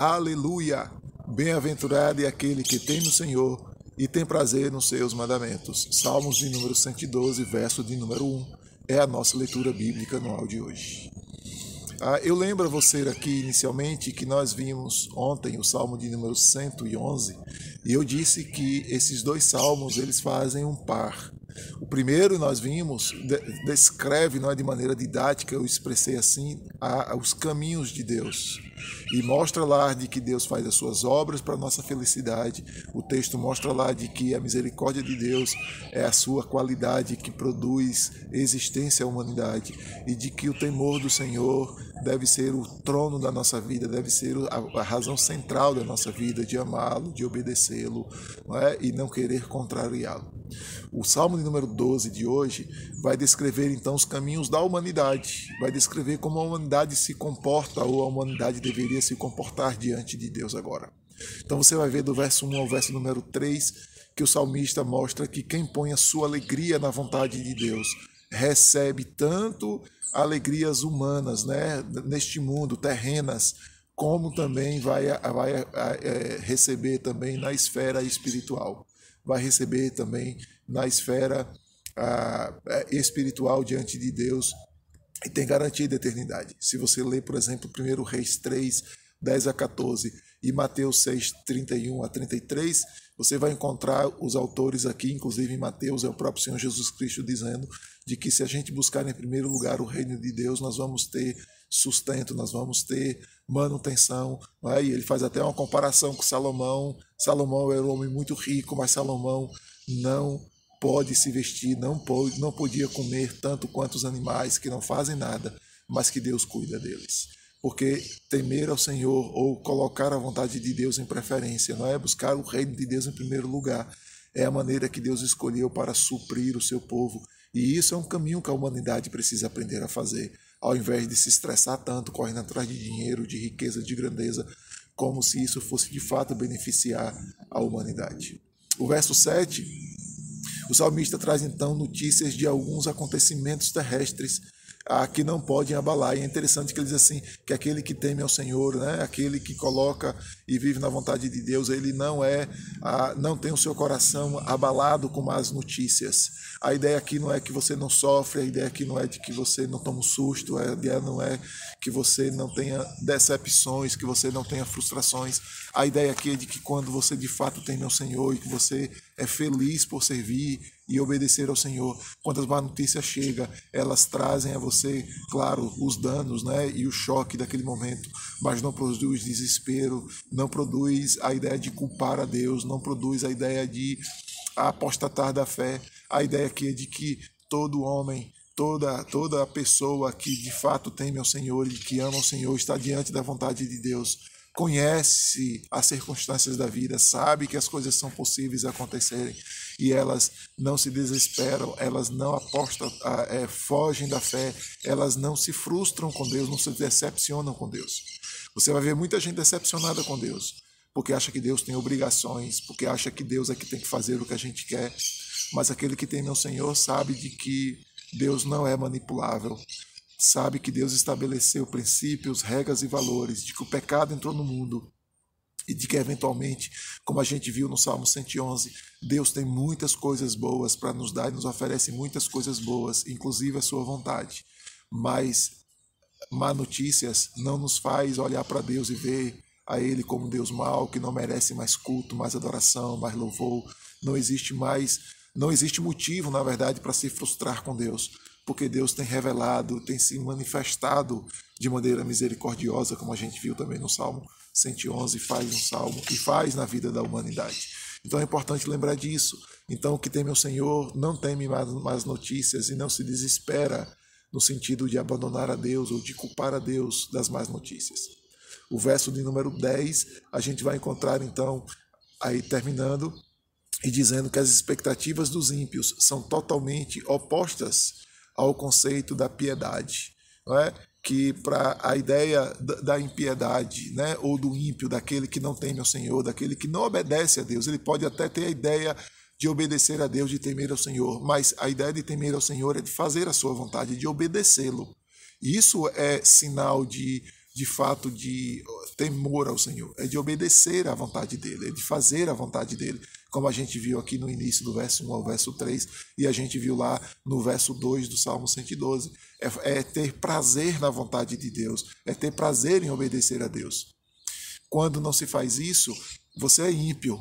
Aleluia! Bem-aventurado é aquele que tem no Senhor e tem prazer nos seus mandamentos. Salmos de número 112, verso de número 1, é a nossa leitura bíblica anual de hoje. Ah, eu lembro a você aqui inicialmente que nós vimos ontem o Salmo de número 111 e eu disse que esses dois salmos eles fazem um par. O primeiro nós vimos descreve, não é de maneira didática, eu expressei assim, a, os caminhos de Deus e mostra lá de que Deus faz as suas obras para nossa felicidade. O texto mostra lá de que a misericórdia de Deus é a sua qualidade que produz existência à humanidade e de que o temor do Senhor deve ser o trono da nossa vida, deve ser a, razão central da nossa vida, de amá-lo, de obedecê-lo é? e não querer contrariá-lo. O Salmo de número 12 de hoje vai descrever então os caminhos da humanidade, vai descrever como a humanidade se comporta ou a humanidade deveria se comportar diante de Deus agora. Então você vai ver do verso 1 ao verso número 3 que o salmista mostra que quem põe a sua alegria na vontade de Deus recebe tanto alegrias humanas, né, neste mundo, terrenas, como também vai, vai é, receber também na esfera espiritual vai receber também na esfera ah, é, espiritual diante de Deus e tem garantia de eternidade. Se você ler, por exemplo, 1 Reis 3, 10 a 14 e Mateus 6, 31 a 33, você vai encontrar os autores aqui, inclusive em Mateus, é o próprio Senhor Jesus Cristo dizendo de que se a gente buscar em primeiro lugar o reino de Deus, nós vamos ter sustento, nós vamos ter manutenção. Né? E ele faz até uma comparação com Salomão. Salomão era um homem muito rico, mas Salomão não pode se vestir, não, pode, não podia comer tanto quanto os animais que não fazem nada, mas que Deus cuida deles. Porque temer ao Senhor ou colocar a vontade de Deus em preferência, não é buscar o reino de Deus em primeiro lugar, é a maneira que Deus escolheu para suprir o seu povo. E isso é um caminho que a humanidade precisa aprender a fazer ao invés de se estressar tanto, correndo atrás de dinheiro, de riqueza, de grandeza, como se isso fosse de fato beneficiar a humanidade. O verso 7, o salmista traz então notícias de alguns acontecimentos terrestres ah, que não podem abalar. E é interessante que ele diz assim, que aquele que teme ao Senhor, né, aquele que coloca e vive na vontade de Deus, ele não é, ah, não tem o seu coração abalado com más notícias. A ideia aqui não é que você não sofre, a ideia aqui não é de que você não toma um susto, a ideia não é que você não tenha decepções, que você não tenha frustrações. A ideia aqui é de que quando você de fato teme ao Senhor e que você é feliz por servir e obedecer ao Senhor. Quando as más notícias chegam, elas trazem a você, claro, os danos né, e o choque daquele momento, mas não produz desespero, não produz a ideia de culpar a Deus, não produz a ideia de apostatar da fé. A ideia aqui é de que todo homem toda toda pessoa que de fato teme ao Senhor e que ama o Senhor está diante da vontade de Deus conhece as circunstâncias da vida, sabe que as coisas são possíveis acontecerem e elas não se desesperam, elas não apostam, é, fogem da fé, elas não se frustram com Deus, não se decepcionam com Deus. Você vai ver muita gente decepcionada com Deus, porque acha que Deus tem obrigações, porque acha que Deus é que tem que fazer o que a gente quer. Mas aquele que tem no Senhor sabe de que Deus não é manipulável, sabe que Deus estabeleceu princípios, regras e valores, de que o pecado entrou no mundo e de que eventualmente, como a gente viu no Salmo 111, Deus tem muitas coisas boas para nos dar e nos oferece muitas coisas boas, inclusive a sua vontade. Mas má notícias não nos faz olhar para Deus e ver a ele como Deus mau, que não merece mais culto, mais adoração, mais louvor. Não existe mais, não existe motivo, na verdade, para se frustrar com Deus porque Deus tem revelado, tem se manifestado de maneira misericordiosa, como a gente viu também no Salmo 111, faz no Salmo e faz na vida da humanidade. Então é importante lembrar disso. Então, o que teme o Senhor não teme mais notícias e não se desespera no sentido de abandonar a Deus ou de culpar a Deus das más notícias. O verso de número 10, a gente vai encontrar então, aí terminando, e dizendo que as expectativas dos ímpios são totalmente opostas ao conceito da piedade, não é? que para a ideia da impiedade, né, ou do ímpio, daquele que não teme ao Senhor, daquele que não obedece a Deus, ele pode até ter a ideia de obedecer a Deus, de temer ao Senhor, mas a ideia de temer ao Senhor é de fazer a sua vontade, de obedecê-lo. Isso é sinal de, de fato, de temor ao Senhor, é de obedecer à vontade dele, é de fazer a vontade dele, como a gente viu aqui no início do verso 1 ao verso 3 e a gente viu lá no verso 2 do Salmo 112. É, é ter prazer na vontade de Deus, é ter prazer em obedecer a Deus. Quando não se faz isso, você é ímpio,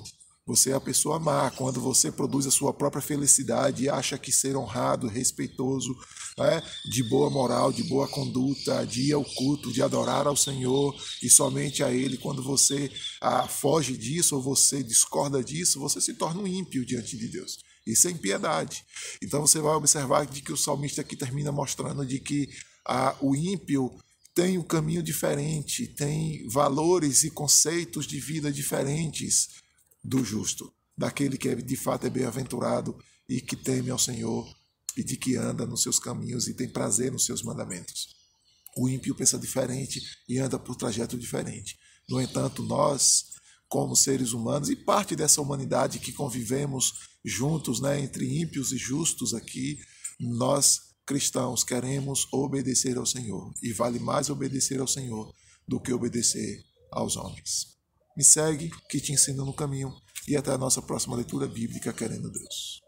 você é a pessoa má quando você produz a sua própria felicidade e acha que ser honrado, respeitoso, né, de boa moral, de boa conduta, de ir ao culto, de adorar ao Senhor e somente a Ele. Quando você ah, foge disso ou você discorda disso, você se torna um ímpio diante de Deus. Isso é impiedade. Então você vai observar de que o salmista aqui termina mostrando de que ah, o ímpio tem um caminho diferente, tem valores e conceitos de vida diferentes do justo, daquele que é, de fato é bem-aventurado e que teme ao Senhor e de que anda nos seus caminhos e tem prazer nos seus mandamentos. O ímpio pensa diferente e anda por trajeto diferente. No entanto, nós, como seres humanos e parte dessa humanidade que convivemos juntos, né, entre ímpios e justos aqui, nós cristãos queremos obedecer ao Senhor e vale mais obedecer ao Senhor do que obedecer aos homens. Me segue, que te ensina no caminho. E até a nossa próxima leitura bíblica, querendo Deus.